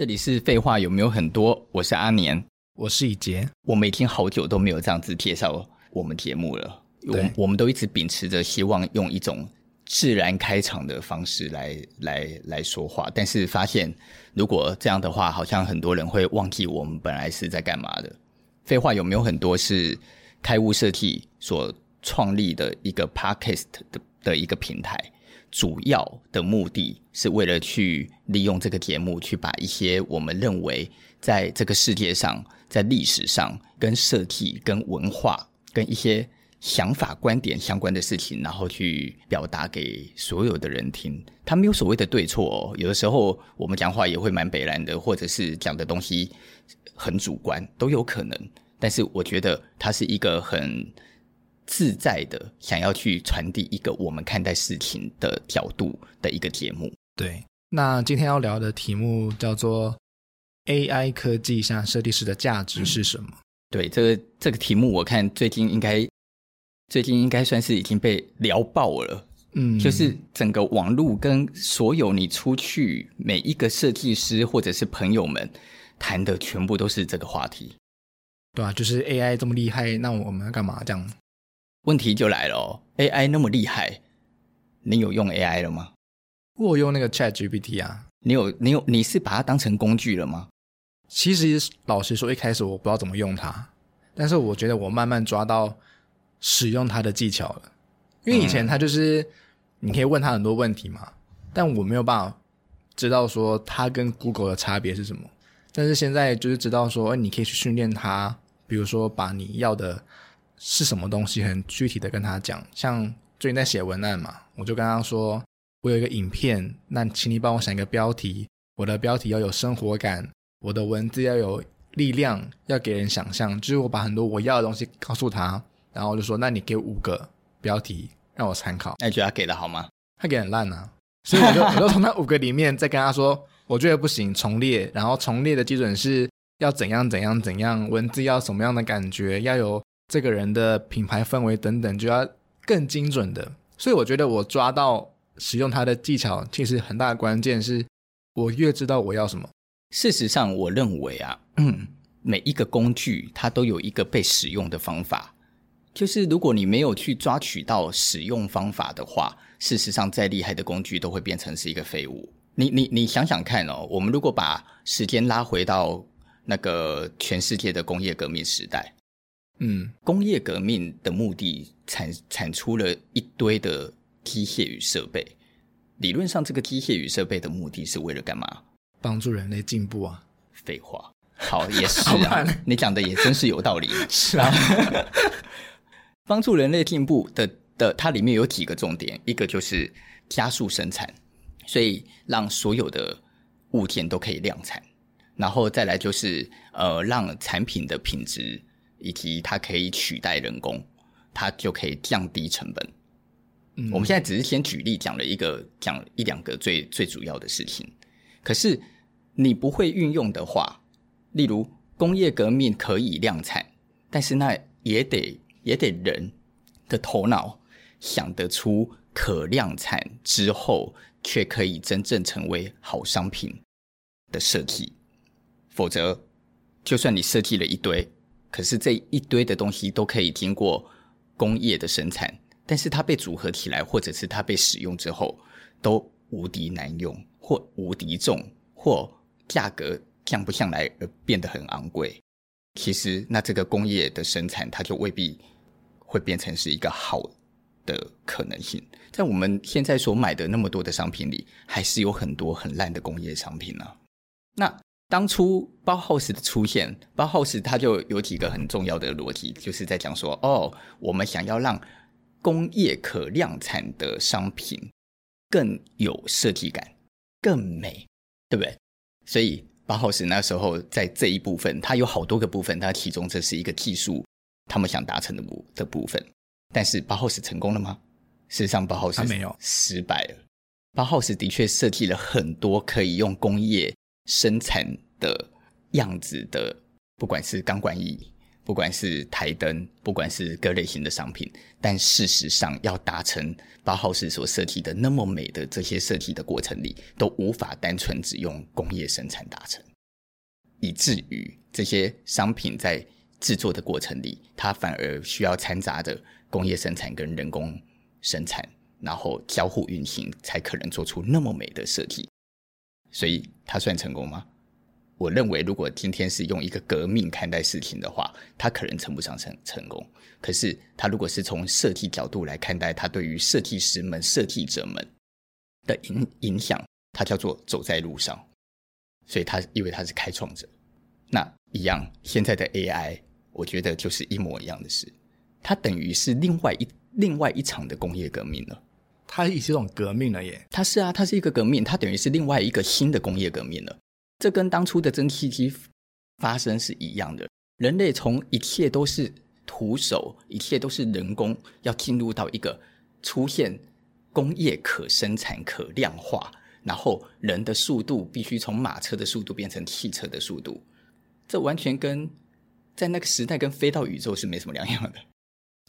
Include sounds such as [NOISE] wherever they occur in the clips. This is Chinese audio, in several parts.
这里是废话有没有很多？我是阿年，我是以杰。我们已经好久都没有这样子介绍我们节目了。对我我们都一直秉持着希望用一种自然开场的方式来来来说话，但是发现如果这样的话，好像很多人会忘记我们本来是在干嘛的。废话有没有很多是开悟设计所创立的一个 podcast 的的一个平台？主要的目的是为了去利用这个节目，去把一些我们认为在这个世界上、在历史上、跟设计、跟文化、跟一些想法、观点相关的事情，然后去表达给所有的人听。他没有所谓的对错哦，有的时候我们讲话也会蛮北烂的，或者是讲的东西很主观，都有可能。但是我觉得它是一个很。自在的想要去传递一个我们看待事情的角度的一个节目。对，那今天要聊的题目叫做 AI 科技下设计师的价值是什么？嗯、对，这个这个题目我看最近应该最近应该算是已经被聊爆了。嗯，就是整个网络跟所有你出去每一个设计师或者是朋友们谈的全部都是这个话题。对啊，就是 AI 这么厉害，那我们要干嘛这样？问题就来了哦，AI 那么厉害，你有用 AI 了吗？我用那个 ChatGPT 啊。你有你有你是把它当成工具了吗？其实老实说，一开始我不知道怎么用它，但是我觉得我慢慢抓到使用它的技巧了。因为以前它就是你可以问它很多问题嘛，但我没有办法知道说它跟 Google 的差别是什么。但是现在就是知道说，你可以去训练它，比如说把你要的。是什么东西？很具体的跟他讲，像最近在写文案嘛，我就跟他说，我有一个影片，那请你帮我想一个标题，我的标题要有生活感，我的文字要有力量，要给人想象，就是我把很多我要的东西告诉他，然后我就说，那你给五个标题让我参考。那你觉得他给的好吗？他给很烂啊，所以我就我就从那五个里面再跟他说，我觉得不行，重列，然后重列的基准是要怎样怎样怎样，文字要什么样的感觉，要有。这个人的品牌氛围等等，就要更精准的。所以我觉得我抓到使用它的技巧，其实很大的关键是我越知道我要什么。事实上，我认为啊，嗯，每一个工具它都有一个被使用的方法。就是如果你没有去抓取到使用方法的话，事实上再厉害的工具都会变成是一个废物。你你你想想看哦，我们如果把时间拉回到那个全世界的工业革命时代。嗯，工业革命的目的产产出了一堆的机械与设备。理论上，这个机械与设备的目的是为了干嘛？帮助人类进步啊！废话，好，也是啊，[LAUGHS] 你讲的也真是有道理。[LAUGHS] 是啊，[LAUGHS] 帮助人类进步的的，它里面有几个重点，一个就是加速生产，所以让所有的物件都可以量产，然后再来就是呃，让产品的品质。以及它可以取代人工，它就可以降低成本。嗯，我们现在只是先举例讲了一个，讲一两个最最主要的事情。可是你不会运用的话，例如工业革命可以量产，但是那也得也得人的头脑想得出可量产之后却可以真正成为好商品的设计，否则就算你设计了一堆。可是这一堆的东西都可以经过工业的生产，但是它被组合起来，或者是它被使用之后，都无敌难用，或无敌重，或价格降不下来而变得很昂贵。其实，那这个工业的生产，它就未必会变成是一个好的可能性。在我们现在所买的那么多的商品里，还是有很多很烂的工业商品呢、那。当初包豪斯的出现，包豪斯它就有几个很重要的逻辑，就是在讲说，哦，我们想要让工业可量产的商品更有设计感、更美，对不对？所以包豪斯那时候在这一部分，它有好多个部分，它其中这是一个技术，他们想达成的部的部分。但是包豪斯成功了吗？事实上，包豪斯没有失败了。包豪斯的确设计了很多可以用工业。生产的样子的，不管是钢管椅，不管是台灯，不管是各类型的商品，但事实上要达成包豪斯所设计的那么美的这些设计的过程里，都无法单纯只用工业生产达成。以至于这些商品在制作的过程里，它反而需要掺杂的工业生产跟人工生产，然后交互运行，才可能做出那么美的设计。所以他算成功吗？我认为，如果今天是用一个革命看待事情的话，他可能称不上成成功。可是，他如果是从设计角度来看待，他对于设计师们、设计者们的影影响，他叫做走在路上。所以，他因为他是开创者，那一样，现在的 AI，我觉得就是一模一样的事。它等于是另外一另外一场的工业革命了。它也是一种革命了耶。它是啊，它是一个革命，它等于是另外一个新的工业革命了。这跟当初的蒸汽机发生是一样的。人类从一切都是徒手，一切都是人工，要进入到一个出现工业可生产、可量化，然后人的速度必须从马车的速度变成汽车的速度。这完全跟在那个时代跟飞到宇宙是没什么两样的，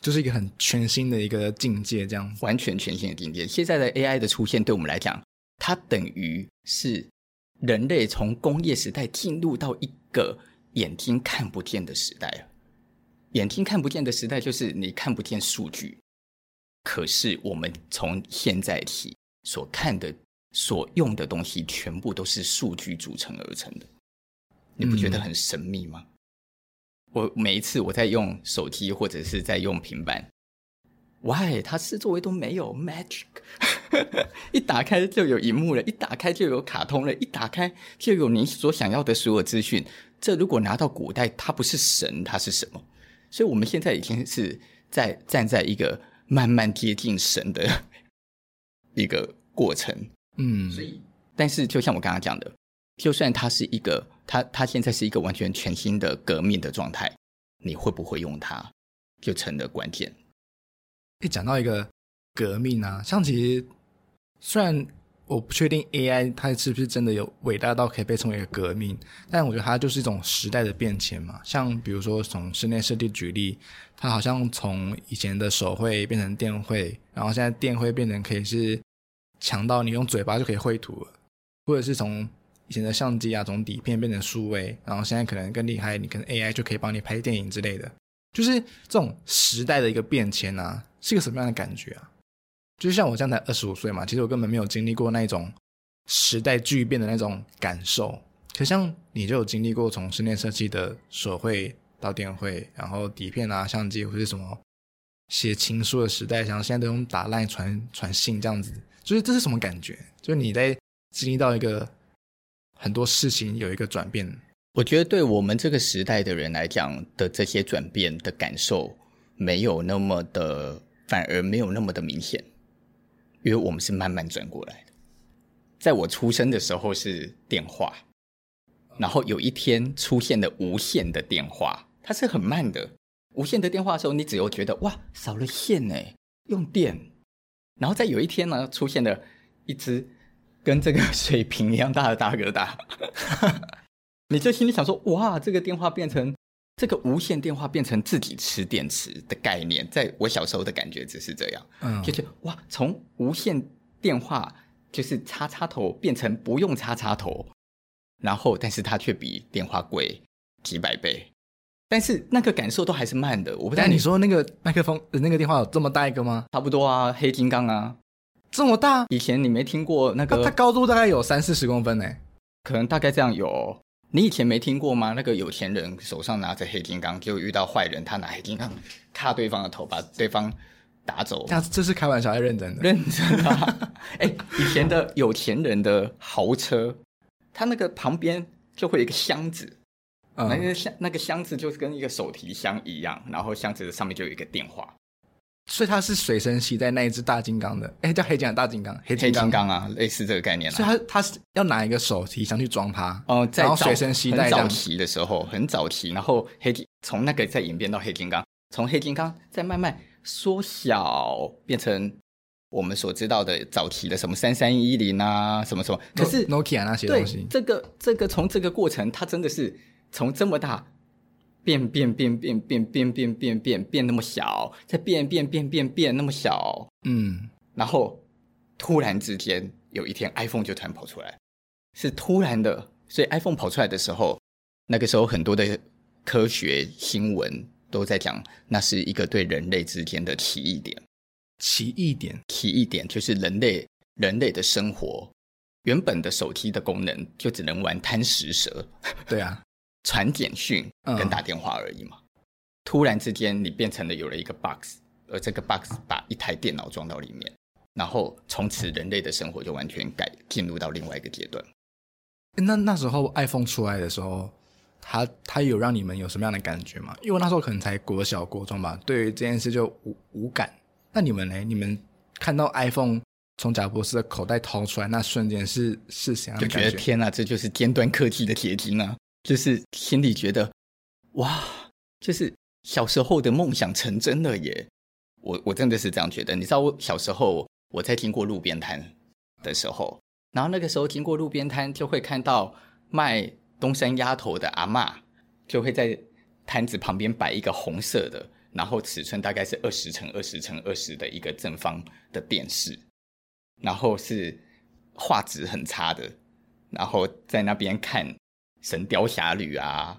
就是一个很全新的一个境界，这样完全全新的境界。现在的 AI 的出现，对我们来讲，它等于是。人类从工业时代进入到一个眼睛看不见的时代了。眼睛看不见的时代就是你看不见数据，可是我们从现在起所看的、所用的东西，全部都是数据组成而成的。你不觉得很神秘吗？嗯。我每一次我在用手机或者是在用平板。Why？它四周围都没有 magic，[LAUGHS] 一打开就有荧幕了，一打开就有卡通了，一打开就有你所想要的所有资讯。这如果拿到古代，它不是神，它是什么？所以我们现在已经是在站在一个慢慢接近神的 [LAUGHS] 一个过程。嗯，所以，但是就像我刚刚讲的，就算它是一个，它它现在是一个完全全新的革命的状态，你会不会用它，就成了关键。一讲到一个革命啊，像其实虽然我不确定 AI 它是不是真的有伟大到可以被称为一个革命，但我觉得它就是一种时代的变迁嘛。像比如说从室内设计举例，它好像从以前的手绘变成电绘，然后现在电绘变成可以是强到你用嘴巴就可以绘图了，或者是从以前的相机啊，从底片变成数位，然后现在可能更厉害，你可能 AI 就可以帮你拍电影之类的。就是这种时代的一个变迁啊，是一个什么样的感觉啊？就像我现在才二十五岁嘛，其实我根本没有经历过那种时代巨变的那种感受。可像你就有经历过从室内设计的手绘到电绘，然后底片啊、相机或是什么写情书的时代，像现在都用打烂传传信这样子，就是这是什么感觉？就是你在经历到一个很多事情有一个转变。我觉得对我们这个时代的人来讲的这些转变的感受，没有那么的，反而没有那么的明显，因为我们是慢慢转过来的。在我出生的时候是电话，然后有一天出现了无线的电话，它是很慢的。无线的电话的时候，你只有觉得哇，少了线呢，用电。然后再有一天呢，出现了一只跟这个 [LAUGHS] 水瓶一样大的大哥大。[LAUGHS] 你就心里想说，哇，这个电话变成这个无线电话变成自己吃电池的概念，在我小时候的感觉只是这样，嗯，就是哇，从无线电话就是插插头变成不用插插头，然后但是它却比电话贵几百倍，但是那个感受都还是慢的。我不知道你，你说那个麦克风那个电话有这么大一个吗？差不多啊，黑金刚啊，这么大？以前你没听过那个？它，高度大概有三四十公分呢，可能大概这样有。你以前没听过吗？那个有钱人手上拿着黑金刚，就遇到坏人，他拿黑金刚卡对方的头，把对方打走。这这是开玩笑还是认真的？认真啊！[LAUGHS] 哎、欸，以前的有钱人的豪车，他那个旁边就会有一个箱子，嗯、那个箱那个箱子就是跟一个手提箱一样，然后箱子的上面就有一个电话。所以它是随身携带那一只大金刚的，哎、欸，叫黑金刚大金刚，黑金刚，啊，类似这个概念、啊。所以它它是要拿一个手提箱去装它，哦、呃，在随身携带。早期的时候很早期，然后黑金从那个再演变到黑金刚，从黑金刚再慢慢缩小，变成我们所知道的早期的什么三三一零啊，什么什么。可是 Nokia 那些东西，这个这个从这个过程，它真的是从这么大。变变变变变变变变变变那么小，再变变变变变那么小，嗯，然后突然之间有一天，iPhone 就突然跑出来，是突然的。所以 iPhone 跑出来的时候，那个时候很多的科学新闻都在讲，那是一个对人类之间的奇异点。奇异点，奇异点就是人类人类的生活，原本的手机的功能就只能玩贪食蛇，[LAUGHS] 对啊，传简讯跟打电话而已嘛。嗯、突然之间，你变成了有了一个 box，而这个 box 把一台电脑装到里面，然后从此人类的生活就完全改进入到另外一个阶段。那那时候 iPhone 出来的时候，它它有让你们有什么样的感觉吗？因为那时候可能才国小国中吧，对于这件事就无无感。那你们呢？你们看到 iPhone？从贾博士的口袋掏出来，那瞬间是是怎样的感觉？就觉得天哪，这就是尖端科技的结晶啊！就是心里觉得，哇，就是小时候的梦想成真了耶！我我真的是这样觉得。你知道，我小时候我在经过路边摊的时候，然后那个时候经过路边摊，就会看到卖东山鸭头的阿嬷，就会在摊子旁边摆一个红色的，然后尺寸大概是二十乘二十乘二十的一个正方的电视。然后是画质很差的，然后在那边看《神雕侠侣》啊，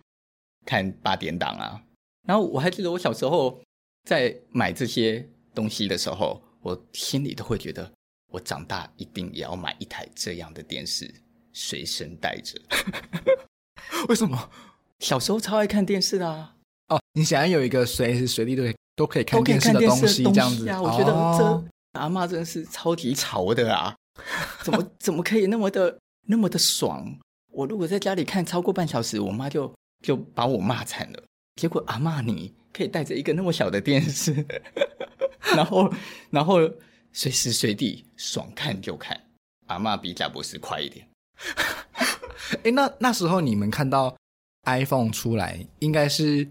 看八点档啊。然后我还记得我小时候在买这些东西的时候，我心里都会觉得，我长大一定也要买一台这样的电视，随身带着。[LAUGHS] 为什么？小时候超爱看电视的啊！哦，你想要有一个随时随地都可以都可以看电视的东西，这样子啊？我觉得这。阿嬷真的是超级潮的啊！怎么 [LAUGHS] 怎么可以那么的那么的爽？我如果在家里看超过半小时，我妈就就把我骂惨了。结果阿嬷你可以带着一个那么小的电视，[LAUGHS] 然后然后随时随地爽看就看。阿嬷比贾博士快一点。[LAUGHS] 哎，那那时候你们看到 iPhone 出来，应该是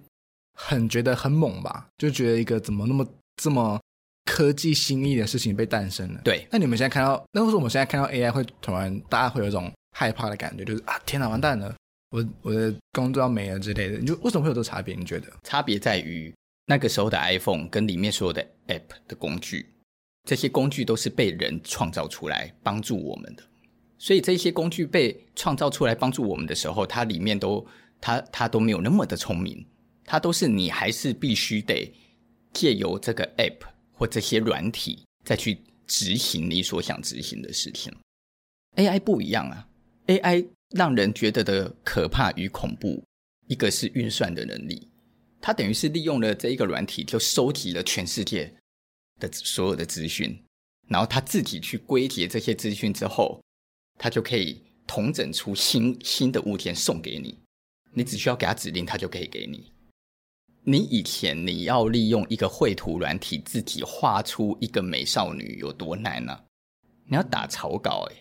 很觉得很猛吧？就觉得一个怎么那么这么。科技新意的事情被诞生了。对，那你们现在看到，那为什么我们现在看到 AI 会突然大家会有一种害怕的感觉，就是啊，天哪，完蛋了，我我的工作要没了之类的。你就为什么会有这个差别？你觉得差别在于那个时候的 iPhone 跟里面所有的 App 的工具，这些工具都是被人创造出来帮助我们的。所以这些工具被创造出来帮助我们的时候，它里面都它它都没有那么的聪明，它都是你还是必须得借由这个 App。或这些软体再去执行你所想执行的事情，AI 不一样啊！AI 让人觉得的可怕与恐怖，一个是运算的能力，它等于是利用了这一个软体，就收集了全世界的所有的资讯，然后他自己去归结这些资讯之后，他就可以统整出新新的物件送给你，你只需要给他指令，他就可以给你。你以前你要利用一个绘图软体自己画出一个美少女有多难呢？你要打草稿诶，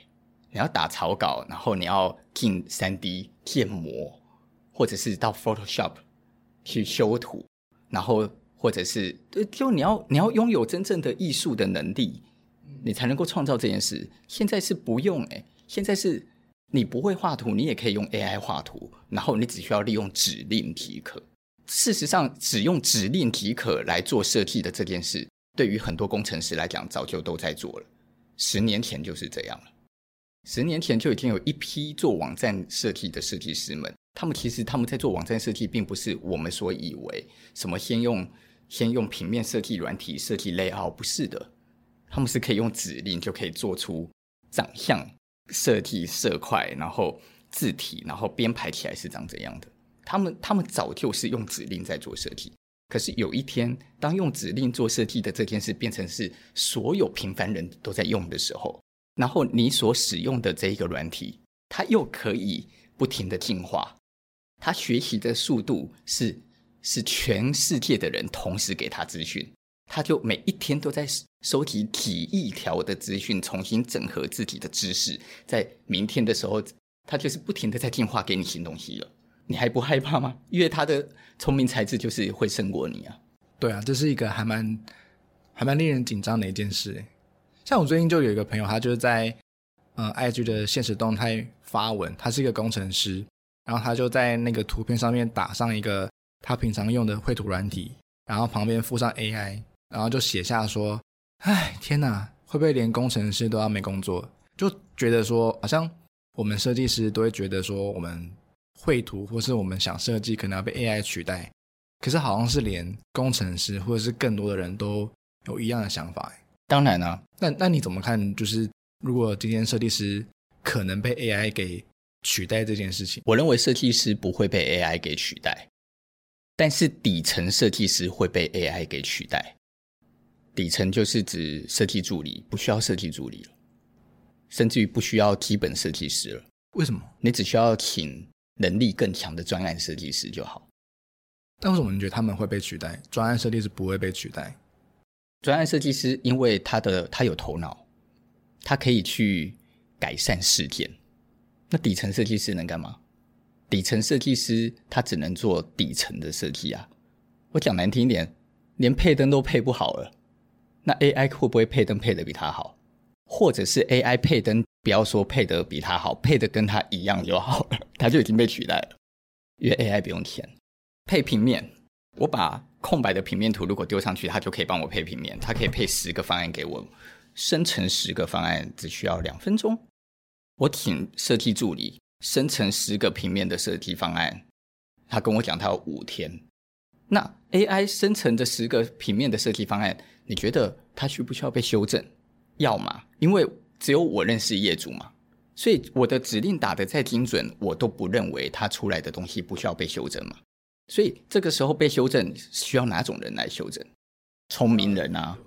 你要打草稿，然后你要进 3D 建模，或者是到 Photoshop 去修图，然后或者是就你要你要拥有真正的艺术的能力，你才能够创造这件事。现在是不用诶，现在是你不会画图，你也可以用 AI 画图，然后你只需要利用指令即可。事实上，只用指令即可来做设计的这件事，对于很多工程师来讲，早就都在做了。十年前就是这样了。十年前就已经有一批做网站设计的设计师们，他们其实他们在做网站设计，并不是我们所以为什么先用先用平面设计软体设计 layout，不是的，他们是可以用指令就可以做出长相设计色块，然后字体，然后编排起来是长怎样的。他们他们早就是用指令在做设计，可是有一天，当用指令做设计的这件事变成是所有平凡人都在用的时候，然后你所使用的这一个软体，它又可以不停的进化，它学习的速度是是全世界的人同时给他资讯，他就每一天都在收集几亿条的资讯，重新整合自己的知识，在明天的时候，它就是不停的在进化给你新东西了。你还不害怕吗？因为他的聪明才智就是会胜过你啊！对啊，这是一个还蛮还蛮令人紧张的一件事。像我最近就有一个朋友，他就是在嗯 IG 的现实动态发文，他是一个工程师，然后他就在那个图片上面打上一个他平常用的绘图软体，然后旁边附上 AI，然后就写下说：“哎，天哪，会不会连工程师都要没工作？”就觉得说，好像我们设计师都会觉得说我们。绘图或是我们想设计可能要被 AI 取代，可是好像是连工程师或者是更多的人都有一样的想法。当然啊，那那你怎么看？就是如果今天设计师可能被 AI 给取代这件事情，我认为设计师不会被 AI 给取代，但是底层设计师会被 AI 给取代。底层就是指设计助理，不需要设计助理了，甚至于不需要基本设计师了。为什么？你只需要请能力更强的专案设计师就好。但为什么你觉得他们会被取代？专案设计师不会被取代？专案设计师因为他的他有头脑，他可以去改善事件。那底层设计师能干嘛？底层设计师他只能做底层的设计啊。我讲难听点，连配灯都配不好了。那 AI 会不会配灯配得比他好？或者是 AI 配灯，不要说配得比他好，配得跟他一样就好了，他就已经被取代了。因为 AI 不用钱，配平面，我把空白的平面图如果丢上去，它就可以帮我配平面，它可以配十个方案给我，生成十个方案只需要两分钟。我请设计助理生成十个平面的设计方案，他跟我讲他有五天。那 AI 生成的十个平面的设计方案，你觉得它需不需要被修正？要嘛，因为只有我认识业主嘛，所以我的指令打得再精准，我都不认为它出来的东西不需要被修正嘛。所以这个时候被修正需要哪种人来修正？聪明人啊，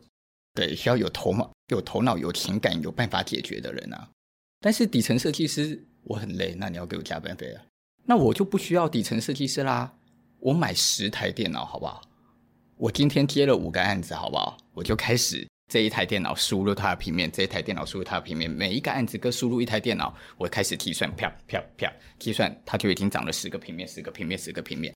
对，需要有头脑、有头脑、有情感、有办法解决的人啊。但是底层设计师我很累，那你要给我加班费啊？那我就不需要底层设计师啦。我买十台电脑好不好？我今天接了五个案子好不好？我就开始这一台电脑输入它的平面，这一台电脑输入它的平面，每一个案子各输入一台电脑，我开始计算，啪啪啪，计算它就已经长了十个平面，十个平面，十个平面。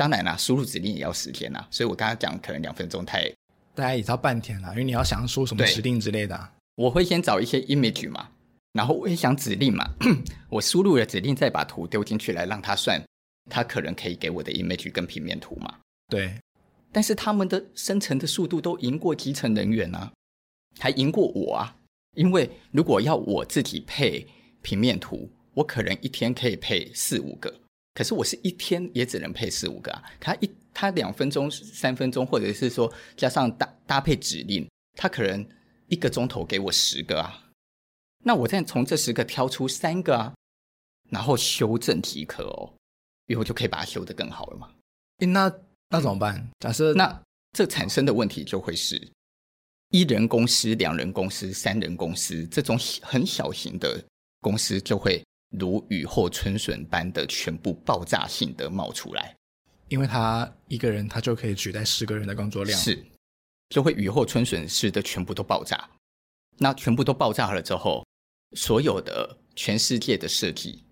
当然啦，输入指令也要时间啦，所以我刚刚讲可能两分钟太，大概也到半天啦，因为你要想说什么指令之类的啊。我会先找一些 image 嘛，然后我也想指令嘛，[CLEARS THROAT] 我输入了指令，再把图丢进去来让它算。它可能可以给我的 image 跟平面图嘛？对，但是他们的生成的速度都赢过基层人员啊，还赢过我啊！因为如果要我自己配平面图，我可能一天可以配四五个，可是我是一天也只能配四五个啊。他一他两分钟、三分钟，或者是说加上搭搭配指令，他可能一个钟头给我十个啊。那我再从这十个挑出三个啊，然后修正即可哦。以后就可以把它修得更好了嘛？那那怎么办？假设那这产生的问题就会是一人公司、两人公司、三人公司这种很小型的公司就会如雨后春笋般的全部爆炸性的冒出来，因为他一个人他就可以取代十个人的工作量，是就会雨后春笋似的全部都爆炸。那全部都爆炸了之后，所有的全世界的设计。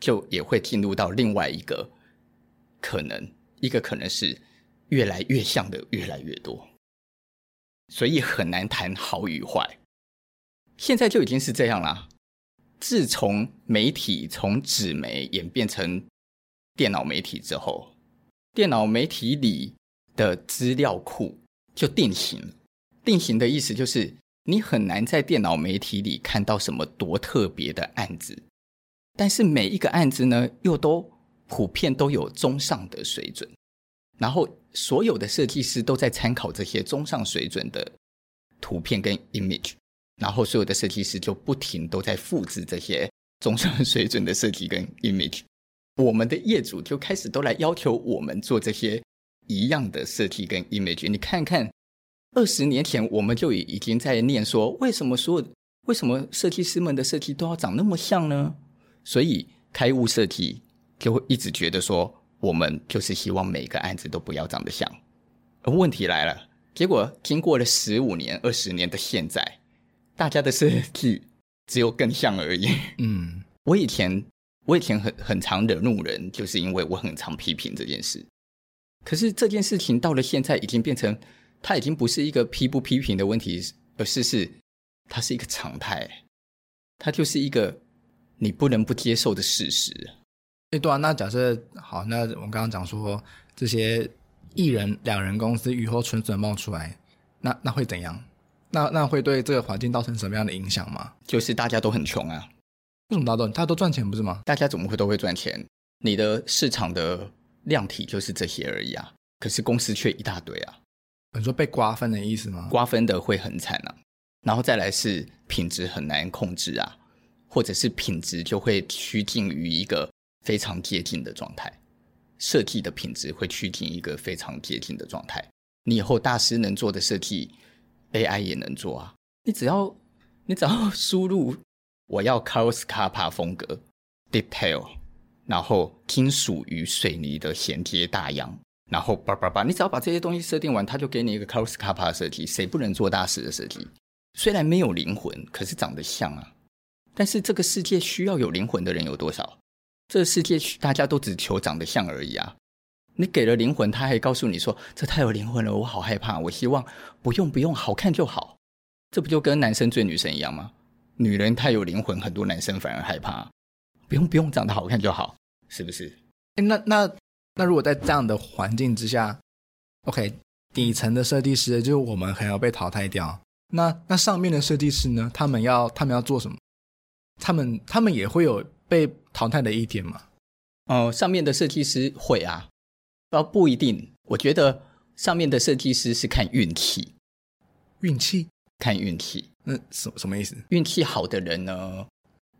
就也会进入到另外一个可能，一个可能是越来越像的越来越多，所以很难谈好与坏。现在就已经是这样啦。自从媒体从纸媒演变成电脑媒体之后，电脑媒体里的资料库就定型。定型的意思就是，你很难在电脑媒体里看到什么多特别的案子。但是每一个案子呢，又都普遍都有中上的水准，然后所有的设计师都在参考这些中上水准的图片跟 image，然后所有的设计师就不停都在复制这些中上水准的设计跟 image，我们的业主就开始都来要求我们做这些一样的设计跟 image。你看看，二十年前我们就已已经在念说，为什么所有为什么设计师们的设计都要长那么像呢？所以开悟设计就会一直觉得说，我们就是希望每个案子都不要长得像。而问题来了，结果经过了十五年、二十年的现在，大家的设计只有更像而已。嗯，我以前我以前很很常惹怒人，就是因为我很常批评这件事。可是这件事情到了现在，已经变成它已经不是一个批不批评的问题，而是是它是一个常态，它就是一个。你不能不接受的事实。哎，对啊，那假设好，那我们刚刚讲说这些一人、两人公司雨后春笋冒出来，那那会怎样？那那会对这个环境造成什么样的影响吗？就是大家都很穷啊。为什么大家都大家都赚钱不是吗？大家怎么会都会赚钱？你的市场的量体就是这些而已啊，可是公司却一大堆啊。你说被瓜分的意思吗？瓜分的会很惨啊，然后再来是品质很难控制啊，或者是品质就会趋近于一个非常接近的状态，设计的品质会趋近一个非常接近的状态。你以后大师能做的设计，AI 也能做啊。你只要你只要输入我要 Carlos Carpa 风格 detail，然后金属与水泥的衔接大洋。然后叭叭叭，你只要把这些东西设定完，他就给你一个 Carlos Carpa 设计。谁不能做大师的设计？虽然没有灵魂，可是长得像啊。但是这个世界需要有灵魂的人有多少？这个世界大家都只求长得像而已啊。你给了灵魂，他还告诉你说，这太有灵魂了，我好害怕。我希望不用不用，好看就好。这不就跟男生追女生一样吗？女人太有灵魂，很多男生反而害怕。不用不用，长得好看就好，是不是？诶那那。那如果在这样的环境之下，OK，底层的设计师就是我们还要被淘汰掉。那那上面的设计师呢？他们要他们要做什么？他们他们也会有被淘汰的一天吗？哦、呃，上面的设计师会啊，啊不一定。我觉得上面的设计师是看运气，运气看运气。那什什么意思？运气好的人呢，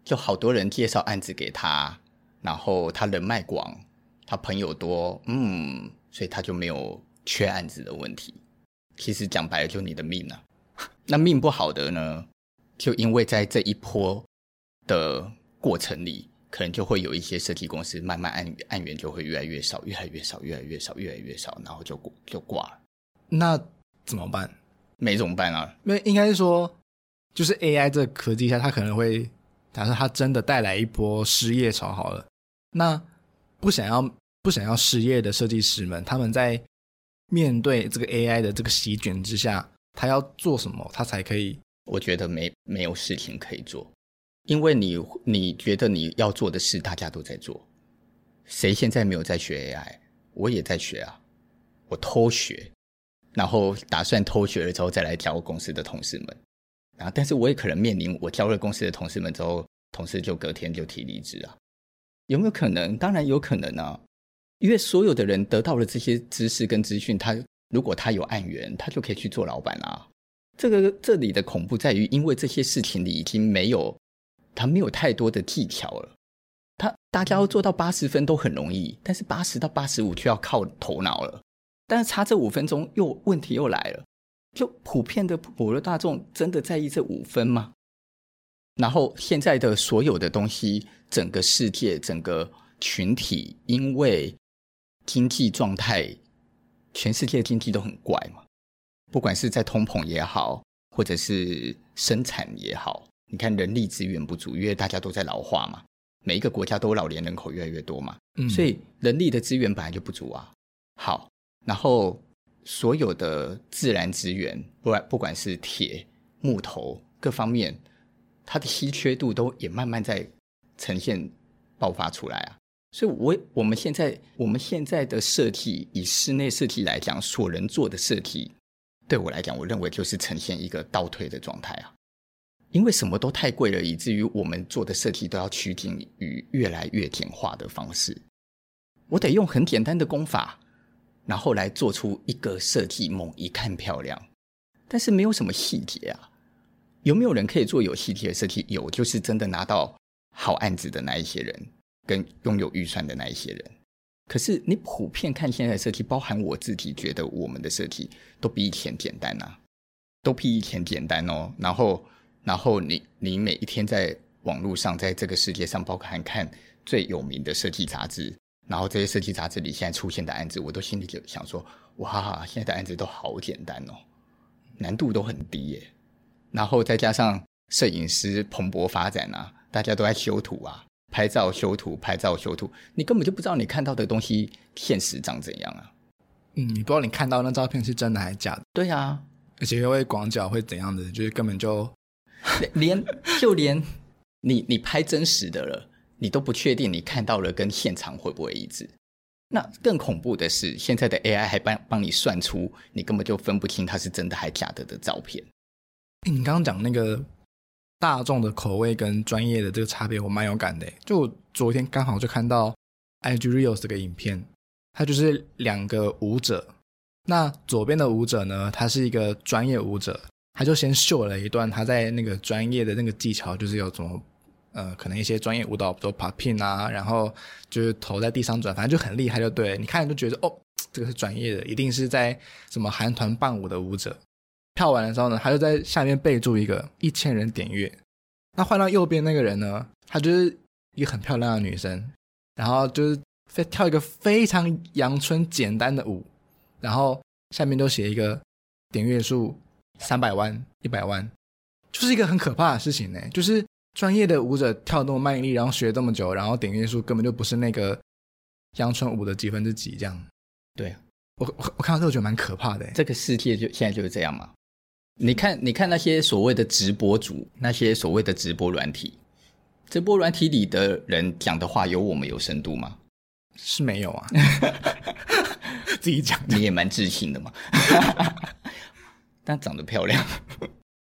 就好多人介绍案子给他，然后他人脉广。他朋友多，嗯，所以他就没有缺案子的问题。其实讲白了，就你的命啊。[LAUGHS] 那命不好的呢，就因为在这一波的过程里，可能就会有一些设计公司慢慢按按源就会越来越少，越来越少，越来越少，越来越少，然后就就挂了。那怎么办？没怎么办啊？那应该是说，就是 AI 这个科技下，它可能会假设它真的带来一波失业潮好了，那。不想要不想要失业的设计师们，他们在面对这个 AI 的这个席卷之下，他要做什么，他才可以？我觉得没没有事情可以做，因为你你觉得你要做的事，大家都在做。谁现在没有在学 AI？我也在学啊，我偷学，然后打算偷学了之后再来教公司的同事们。啊，但是我也可能面临我教了公司的同事们之后，同事就隔天就提离职啊。有没有可能？当然有可能啊，因为所有的人得到了这些知识跟资讯，他如果他有案源，他就可以去做老板啊。这个这里的恐怖在于，因为这些事情你已经没有他没有太多的技巧了。他大家要做到八十分都很容易，但是八十到八十五就要靠头脑了。但是差这五分钟，又问题又来了。就普遍的普罗大众真的在意这五分吗？然后现在的所有的东西，整个世界、整个群体，因为经济状态，全世界经济都很怪嘛。不管是在通膨也好，或者是生产也好，你看人力资源不足，因为大家都在老化嘛，每一个国家都老年人口越来越多嘛，嗯，所以人力的资源本来就不足啊。好，然后所有的自然资源，不管不管是铁、木头各方面。它的稀缺度都也慢慢在呈现爆发出来啊，所以我，我我们现在我们现在的设计，以室内设计来讲，所能做的设计，对我来讲，我认为就是呈现一个倒退的状态啊，因为什么都太贵了，以至于我们做的设计都要趋近于越来越简化的方式。我得用很简单的功法，然后来做出一个设计，猛一看漂亮，但是没有什么细节啊。有没有人可以做有细节的设计？有，就是真的拿到好案子的那一些人，跟拥有预算的那一些人。可是你普遍看现在的设计，包含我自己觉得我们的设计都比以前简单啊，都比以前简单哦。然后，然后你你每一天在网络上，在这个世界上，包含看最有名的设计杂志，然后这些设计杂志里现在出现的案子，我都心里就想说：哇，现在的案子都好简单哦，难度都很低耶。然后再加上摄影师蓬勃发展啊，大家都在修图啊，拍照修图，拍照修图，你根本就不知道你看到的东西现实长怎样啊。嗯，你不知道你看到那照片是真的还是假的。对啊，而且又会广角会怎样的，就是根本就 [LAUGHS] 连就连你你拍真实的了，你都不确定你看到了跟现场会不会一致。那更恐怖的是，现在的 AI 还帮帮你算出你根本就分不清它是真的还假的的照片。你刚刚讲那个大众的口味跟专业的这个差别，我蛮有感的。就昨天刚好就看到 IG Reels 这个影片，它就是两个舞者。那左边的舞者呢，他是一个专业舞者，他就先秀了一段他在那个专业的那个技巧，就是有什么呃，可能一些专业舞蹈，比如 popping 啊，然后就是头在地上转，反正就很厉害，就对，你看就觉得哦，这个是专业的，一定是在什么韩团伴舞的舞者。跳完的时候呢，他就在下面备注一个一千人点阅。那换到右边那个人呢，她就是一个很漂亮的女生，然后就是在跳一个非常阳春简单的舞。然后下面都写一个点阅数三百万、一百万，就是一个很可怕的事情呢。就是专业的舞者跳那么卖力，然后学这么久，然后点阅数根本就不是那个阳春舞的几分之几这样。对，我我我看到这个觉得蛮可怕的。这个世界就现在就是这样嘛？你看，你看那些所谓的直播主，那些所谓的直播软体，直播软体里的人讲的话有我们有深度吗？是没有啊。[LAUGHS] 自己讲，你也蛮自信的嘛 [LAUGHS] [LAUGHS] 但长得漂亮，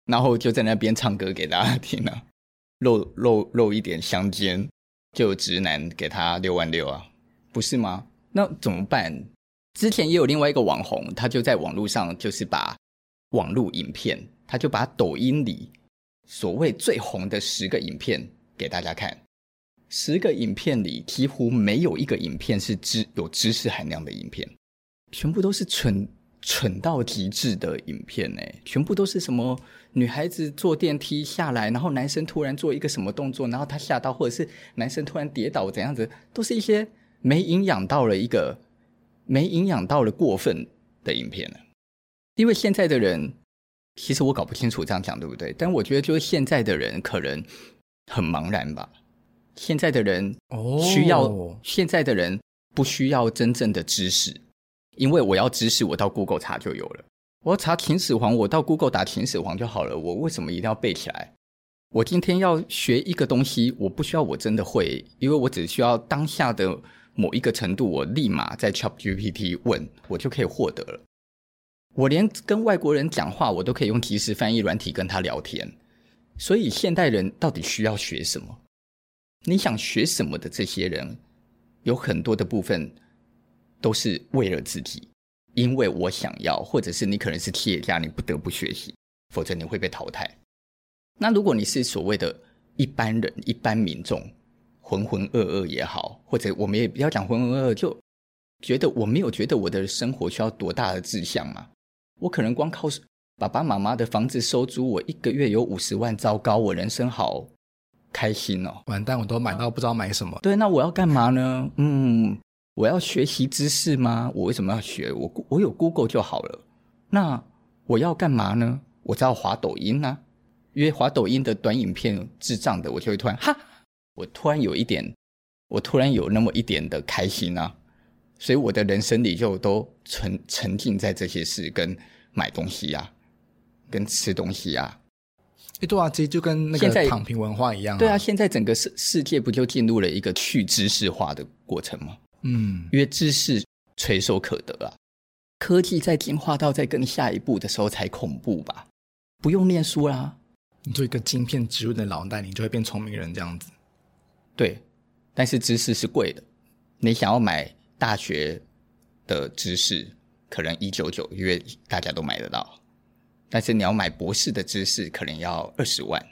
然后就在那边唱歌给大家听啊，露露露一点香肩，就有直男给他六万六啊，不是吗？那怎么办？之前也有另外一个网红，他就在网络上，就是把网络影片，他就把抖音里所谓最红的十个影片给大家看，十个影片里几乎没有一个影片是知有知识含量的影片。全部都是纯蠢到极致的影片呢，全部都是什么女孩子坐电梯下来，然后男生突然做一个什么动作，然后他吓到，或者是男生突然跌倒怎样子，都是一些没营养到了一个没营养到了过分的影片呢。因为现在的人，其实我搞不清楚这样讲对不对，但我觉得就是现在的人可能很茫然吧。现在的人需要，oh. 现在的人不需要真正的知识。因为我要知识，我到 Google 查就有了。我要查秦始皇，我到 Google 打秦始皇就好了。我为什么一定要背起来？我今天要学一个东西，我不需要我真的会，因为我只需要当下的某一个程度，我立马在 ChatGPT 问，我就可以获得了。我连跟外国人讲话，我都可以用即时翻译软体跟他聊天。所以现代人到底需要学什么？你想学什么的这些人，有很多的部分。都是为了自己，因为我想要，或者是你可能是企业家，你不得不学习，否则你会被淘汰。那如果你是所谓的一般人、一般民众，浑浑噩噩也好，或者我们也不要讲浑浑噩噩，就觉得我没有觉得我的生活需要多大的志向嘛？我可能光靠爸爸妈妈的房子收租，我一个月有五十万，糟糕，我人生好开心哦！完蛋，我都买到不知道买什么。对，那我要干嘛呢？嗯。我要学习知识吗？我为什么要学？我我有 Google 就好了。那我要干嘛呢？我只要滑抖音啊，因为滑抖音的短影片智障的，我就会突然哈，我突然有一点，我突然有那么一点的开心啊，所以我的人生里就都沉沉浸在这些事，跟买东西呀、啊，跟吃东西呀、啊。哎，对啊，这就跟那个躺平文化一样、啊。对啊，现在整个世世界不就进入了一个去知识化的过程吗？嗯，因为知识垂手可得啊，科技在进化到再更下一步的时候才恐怖吧？不用念书啦，你做一个晶片植入的脑袋，你就会变聪明人这样子。对，但是知识是贵的，你想要买大学的知识，可能一九九，因为大家都买得到。但是你要买博士的知识，可能要二十万。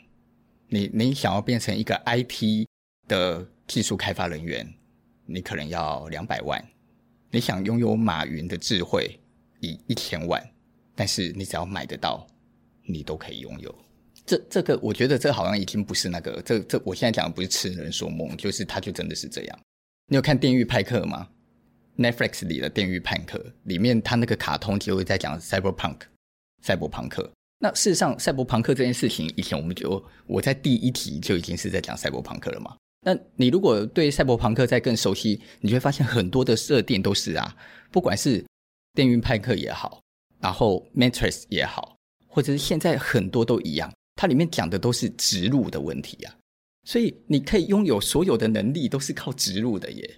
你你想要变成一个 IT 的技术开发人员？你可能要两百万，你想拥有马云的智慧，以一千万，但是你只要买得到，你都可以拥有。这这个，我觉得这好像已经不是那个，这这，我现在讲的不是痴人说梦，就是他就真的是这样。你有看《电狱派克》吗？Netflix 里的《电狱派克》里面，它那个卡通就会在讲 Cyberpunk，赛博朋克。那事实上，赛博朋克这件事情，以前我们就我在第一集就已经是在讲赛博朋克了嘛。那你如果对赛博朋克再更熟悉，你就会发现很多的设定都是啊，[LAUGHS] 不管是电晕派克也好，然后 Matrix 也好，或者是现在很多都一样，它里面讲的都是植入的问题啊。所以你可以拥有所有的能力都是靠植入的耶。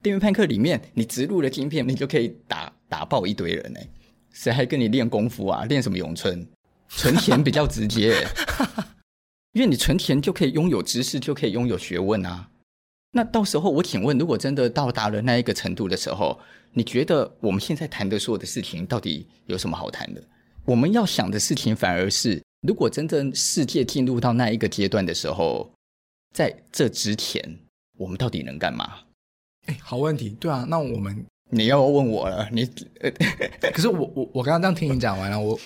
电晕派克里面你植入了晶片，你就可以打打爆一堆人呢。谁还跟你练功夫啊？练什么咏春？存钱比较直接。[LAUGHS] 因为你存钱就可以拥有知识，就可以拥有学问啊！那到时候我请问，如果真的到达了那一个程度的时候，你觉得我们现在谈的所有的事情到底有什么好谈的？我们要想的事情反而是，如果真正世界进入到那一个阶段的时候，在这之前，我们到底能干嘛？哎，好问题，对啊，那我们你要问我了，你呃，[LAUGHS] 可是我我我刚刚这样听你讲完了，我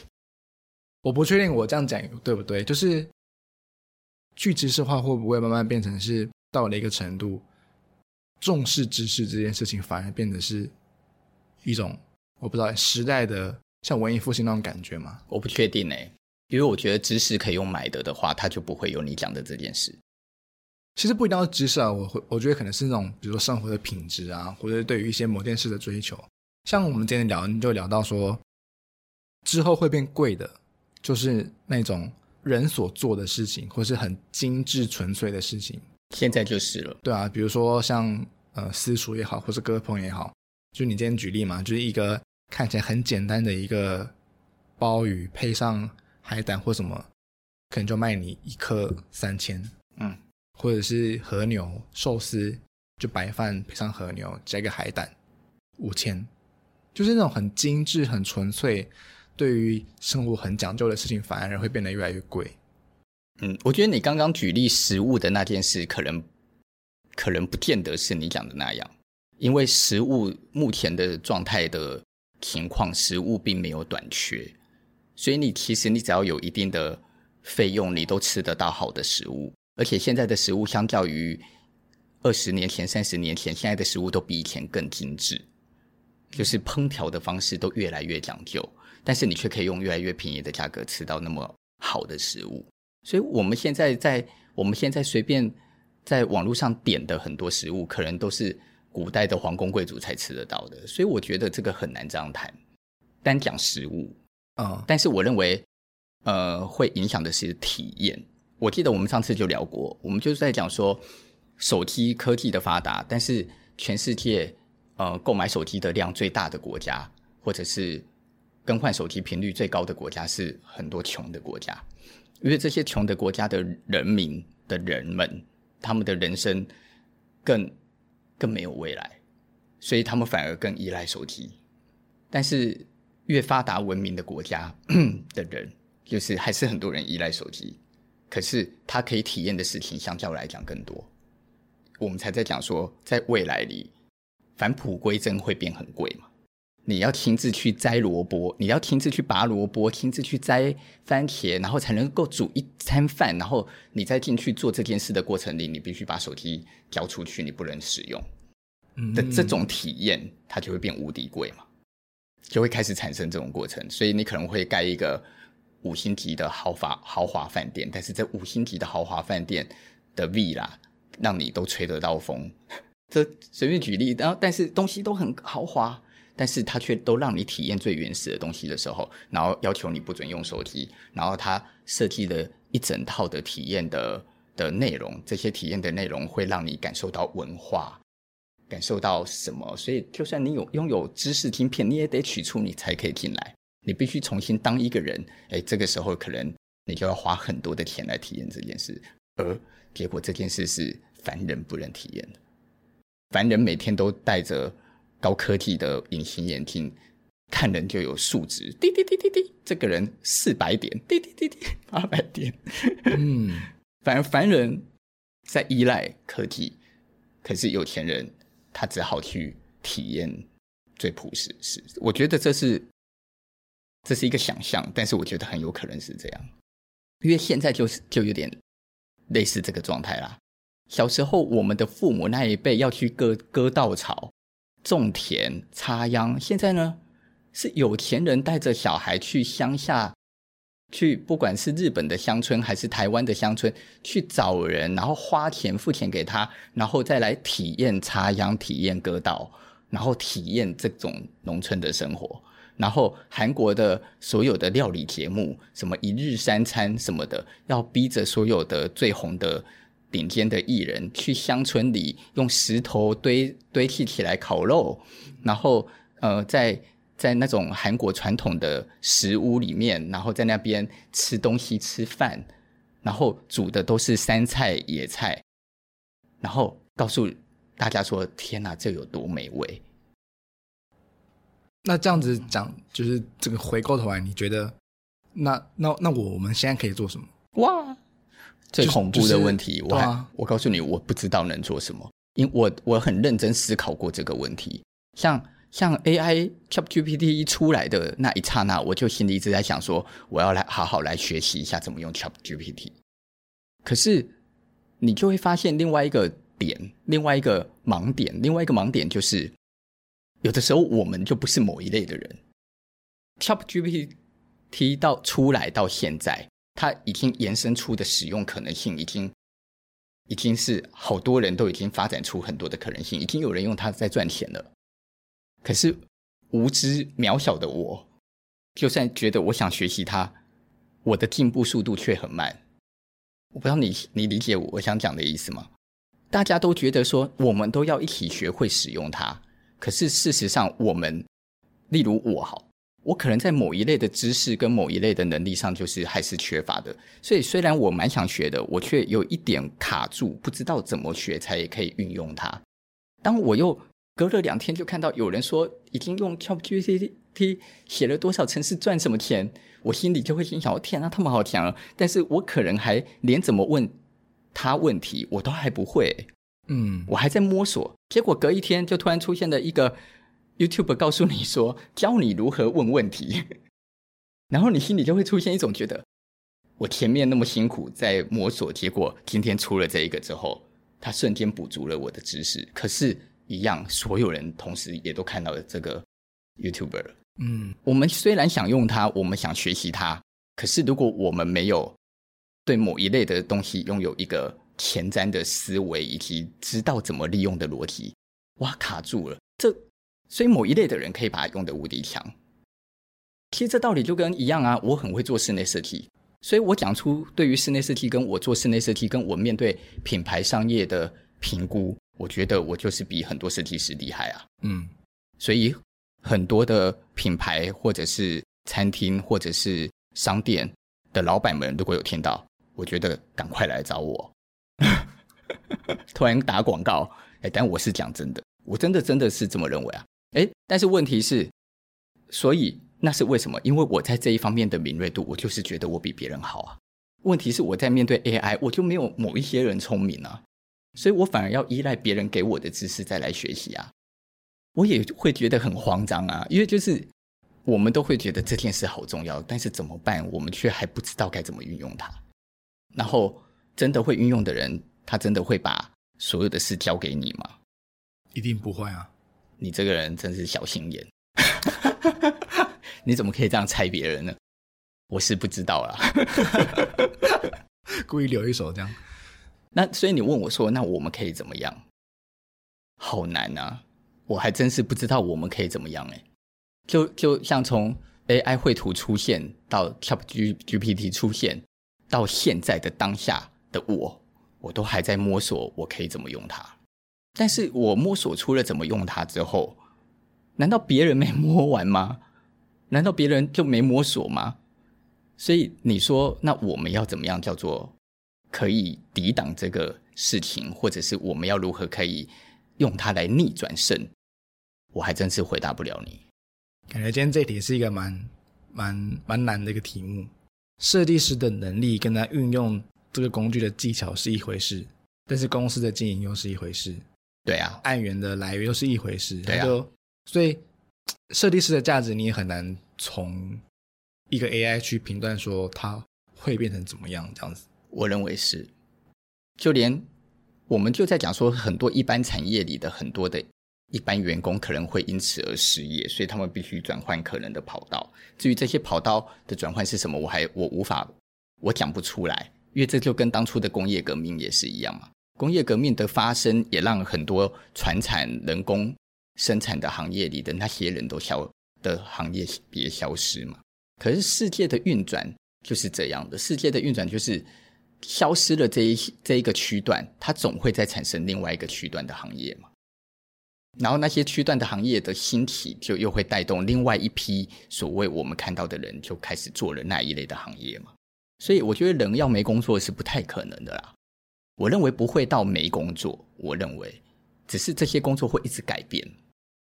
我不确定我这样讲对不对，就是去知识化会不会慢慢变成是到了一个程度，重视知识这件事情反而变得是一种我不知道时代的。像文艺复兴那种感觉吗？我不确定哎，因为我觉得知识可以用买的的话，它就不会有你讲的这件事。其实不一定要知识啊，我会我觉得可能是那种，比如说生活的品质啊，或者对于一些某件事的追求。像我们今天聊，你就聊到说，之后会变贵的，就是那种人所做的事情，或是很精致纯粹的事情。现在就是了，对啊，比如说像呃私塾也好，或是割烹也好，就你今天举例嘛，就是一个。看起来很简单的一个鲍鱼，配上海胆或什么，可能就卖你一颗三千，嗯，或者是和牛寿司，就白饭配上和牛加一个海胆，五千，就是那种很精致、很纯粹，对于生活很讲究的事情，反而会变得越来越贵。嗯，我觉得你刚刚举例食物的那件事，可能可能不见得是你讲的那样，因为食物目前的状态的。情况，食物并没有短缺，所以你其实你只要有一定的费用，你都吃得到好的食物。而且现在的食物相较于二十年前、三十年前，现在的食物都比以前更精致，就是烹调的方式都越来越讲究，但是你却可以用越来越便宜的价格吃到那么好的食物。所以我们现在在我们现在随便在网络上点的很多食物，可能都是。古代的皇宫贵族才吃得到的，所以我觉得这个很难这样谈。单讲食物，嗯，但是我认为，呃，会影响的是体验。我记得我们上次就聊过，我们就是在讲说，手机科技的发达，但是全世界呃购买手机的量最大的国家，或者是更换手机频率最高的国家，是很多穷的国家，因为这些穷的国家的人民的人们，他们的人生更。更没有未来，所以他们反而更依赖手机。但是越发达文明的国家 [COUGHS] 的人，就是还是很多人依赖手机，可是他可以体验的事情相较来讲更多。我们才在讲说，在未来里返璞归真会变很贵嘛？你要亲自去摘萝卜，你要亲自去拔萝卜，亲自去摘番茄，然后才能够煮一餐饭。然后你再进去做这件事的过程里，你必须把手机交出去，你不能使用。嗯，的这种体验，它就会变无敌贵嘛，就会开始产生这种过程。所以你可能会盖一个五星级的豪华豪华饭店，但是这五星级的豪华饭店的 villa 让你都吹得到风。这随便举例，然后但是东西都很豪华。但是他却都让你体验最原始的东西的时候，然后要求你不准用手机，然后他设计了一整套的体验的的内容，这些体验的内容会让你感受到文化，感受到什么？所以就算你有拥有知识晶片，你也得取出你才可以进来，你必须重新当一个人。哎，这个时候可能你就要花很多的钱来体验这件事，而结果这件事是凡人不能体验的，凡人每天都带着。高科技的隐形眼镜，看人就有数值，滴滴滴滴滴，这个人四百点，滴滴滴滴八百点。嗯，[LAUGHS] 反而凡人在依赖科技，可是有钱人他只好去体验最朴实的事。我觉得这是这是一个想象，但是我觉得很有可能是这样，因为现在就是就有点类似这个状态啦。小时候我们的父母那一辈要去割割稻草。种田、插秧，现在呢是有钱人带着小孩去乡下，去不管是日本的乡村还是台湾的乡村，去找人，然后花钱付钱给他，然后再来体验插秧、体验割稻，然后体验这种农村的生活。然后韩国的所有的料理节目，什么一日三餐什么的，要逼着所有的最红的。顶尖的艺人去乡村里用石头堆堆砌起来烤肉，然后呃，在在那种韩国传统的食屋里面，然后在那边吃东西吃饭，然后煮的都是山菜野菜，然后告诉大家说：“天哪，这有多美味！”那这样子讲，就是这个回过头来，你觉得那那那我们现在可以做什么？哇，最恐怖的问题，就是、我我告诉你，我不知道能做什么，因为我我很认真思考过这个问题。像像 AI ChatGPT 一出来的那一刹那，我就心里一直在想说，我要来好好来学习一下怎么用 ChatGPT。可是你就会发现另外一个点，另外一个盲点，另外一个盲点就是。有的时候我们就不是某一类的人。ChatGPT 到出来到现在，它已经延伸出的使用可能性，已经已经是好多人都已经发展出很多的可能性，已经有人用它在赚钱了。可是无知渺小的我，就算觉得我想学习它，我的进步速度却很慢。我不知道你你理解我想讲的意思吗？大家都觉得说，我们都要一起学会使用它。可是事实上，我们，例如我好，我可能在某一类的知识跟某一类的能力上，就是还是缺乏的。所以虽然我蛮想学的，我却有一点卡住，不知道怎么学才可以运用它。当我又隔了两天就看到有人说已经用 ChatGPT 写了多少城市赚什么钱，我心里就会心想：天啊，他们好强啊！但是我可能还连怎么问他问题我都还不会。嗯，我还在摸索，结果隔一天就突然出现了一个 YouTube 告诉你说，教你如何问问题，[LAUGHS] 然后你心里就会出现一种觉得，我前面那么辛苦在摸索，结果今天出了这一个之后，它瞬间补足了我的知识。可是，一样，所有人同时也都看到了这个 YouTuber。嗯，我们虽然想用它，我们想学习它，可是如果我们没有对某一类的东西拥有一个前瞻的思维以及知道怎么利用的逻辑，哇，卡住了。这所以某一类的人可以把它用的无敌强。其实这道理就跟一样啊，我很会做室内设计，所以我讲出对于室内设计跟我做室内设计跟我面对品牌商业的评估，我觉得我就是比很多设计师厉害啊。嗯，所以很多的品牌或者是餐厅或者是商店的老板们，如果有听到，我觉得赶快来找我。[LAUGHS] 突然打广告，哎，但我是讲真的，我真的真的是这么认为啊，哎，但是问题是，所以那是为什么？因为我在这一方面的敏锐度，我就是觉得我比别人好啊。问题是我在面对 AI，我就没有某一些人聪明啊，所以我反而要依赖别人给我的知识再来学习啊。我也会觉得很慌张啊，因为就是我们都会觉得这件事好重要，但是怎么办？我们却还不知道该怎么运用它，然后。真的会运用的人，他真的会把所有的事交给你吗？一定不会啊！你这个人真是小心眼，[LAUGHS] 你怎么可以这样猜别人呢？我是不知道啦，[LAUGHS] 故意留一手这样。那所以你问我说，那我们可以怎么样？好难啊！我还真是不知道我们可以怎么样哎。就就像从 AI 绘图出现到 ChatGPT 出现到现在的当下。的我，我都还在摸索，我可以怎么用它。但是我摸索出了怎么用它之后，难道别人没摸完吗？难道别人就没摸索吗？所以你说，那我们要怎么样叫做可以抵挡这个事情，或者是我们要如何可以用它来逆转胜？我还真是回答不了你。感觉今天这题是一个蛮蛮蛮难的一个题目。设计师的能力跟他运用。这个工具的技巧是一回事，但是公司的经营又是一回事。对啊，案源的来源又是一回事。对啊，所以设计师的价值你也很难从一个 AI 去评断说它会变成怎么样这样子。我认为是，就连我们就在讲说，很多一般产业里的很多的一般员工可能会因此而失业，所以他们必须转换可能的跑道。至于这些跑道的转换是什么，我还我无法，我讲不出来。因为这就跟当初的工业革命也是一样嘛，工业革命的发生也让很多传产人工生产的行业里的那些人都消的行业别消失嘛。可是世界的运转就是这样的，世界的运转就是消失了这一这一个区段，它总会再产生另外一个区段的行业嘛。然后那些区段的行业的兴起，就又会带动另外一批所谓我们看到的人，就开始做了那一类的行业嘛。所以我觉得人要没工作是不太可能的啦。我认为不会到没工作，我认为只是这些工作会一直改变，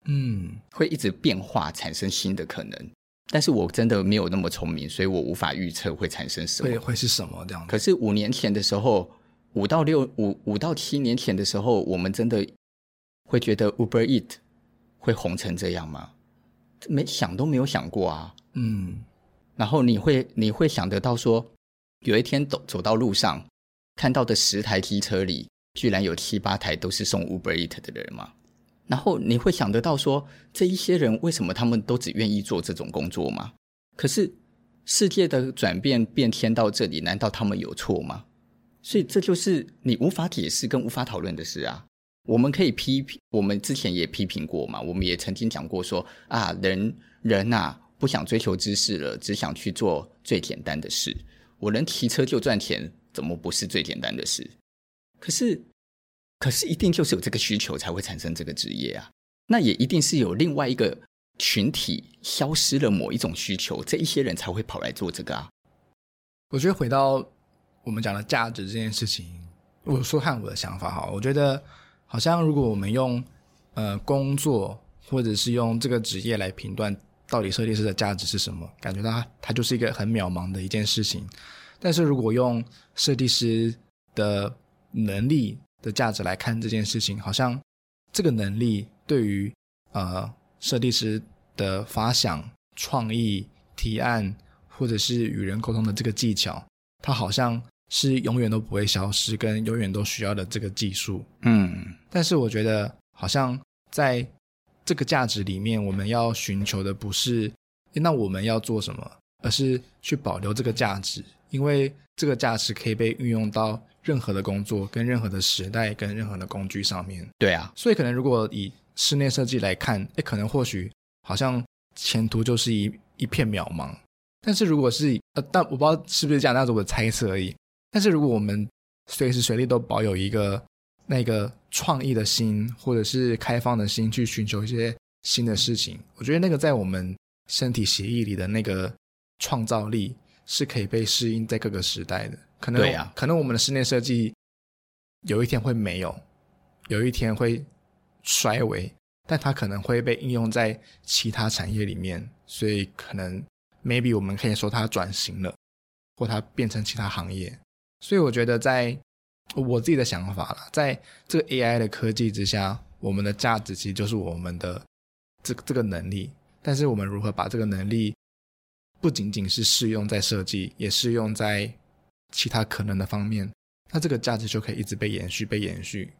嗯，会一直变化，产生新的可能。但是我真的没有那么聪明，所以我无法预测会产生什么，会会是什么这样。可是五年前的时候，五到六五五到七年前的时候，我们真的会觉得 Uber Eat 会红成这样吗？没想都没有想过啊。嗯，然后你会你会想得到说，有一天走走到路上，看到的十台机车里，居然有七八台都是送 Uber Eat 的人吗？然后你会想得到说，这一些人为什么他们都只愿意做这种工作吗？可是世界的转变变迁到这里，难道他们有错吗？所以这就是你无法解释跟无法讨论的事啊。我们可以批评，我们之前也批评过嘛，我们也曾经讲过说啊，人人啊不想追求知识了，只想去做最简单的事。我能骑车就赚钱，怎么不是最简单的事？可是。可是，一定就是有这个需求才会产生这个职业啊。那也一定是有另外一个群体消失了某一种需求，这一些人才会跑来做这个啊。我觉得回到我们讲的价值这件事情，我说看我的想法哈。我觉得好像如果我们用呃工作或者是用这个职业来评断到底设计师的价值是什么，感觉到它它就是一个很渺茫的一件事情。但是如果用设计师的能力，的价值来看这件事情，好像这个能力对于呃设计师的发想、创意、提案，或者是与人沟通的这个技巧，它好像是永远都不会消失，跟永远都需要的这个技术。嗯，但是我觉得好像在这个价值里面，我们要寻求的不是那我们要做什么，而是去保留这个价值，因为这个价值可以被运用到。任何的工作，跟任何的时代，跟任何的工具上面，对啊，所以可能如果以室内设计来看，哎，可能或许好像前途就是一一片渺茫。但是如果是呃，但我不知道是不是这样，那是我的猜测而已。但是如果我们随时随地都保有一个那个创意的心，或者是开放的心，去寻求一些新的事情，我觉得那个在我们身体协议里的那个创造力是可以被适应在各个时代的。可能可能我们的室内设计有一天会没有，有一天会衰微，但它可能会被应用在其他产业里面，所以可能 maybe 我们可以说它转型了，或它变成其他行业。所以我觉得，在我自己的想法啦，在这个 AI 的科技之下，我们的价值其实就是我们的这个这个能力，但是我们如何把这个能力不仅仅是适用在设计，也适用在其他可能的方面，那这个价值就可以一直被延续、被延续，